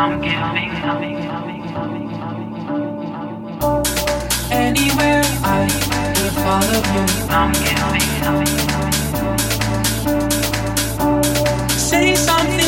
I'm giving. Anywhere I could follow you. I'm giving. Say something.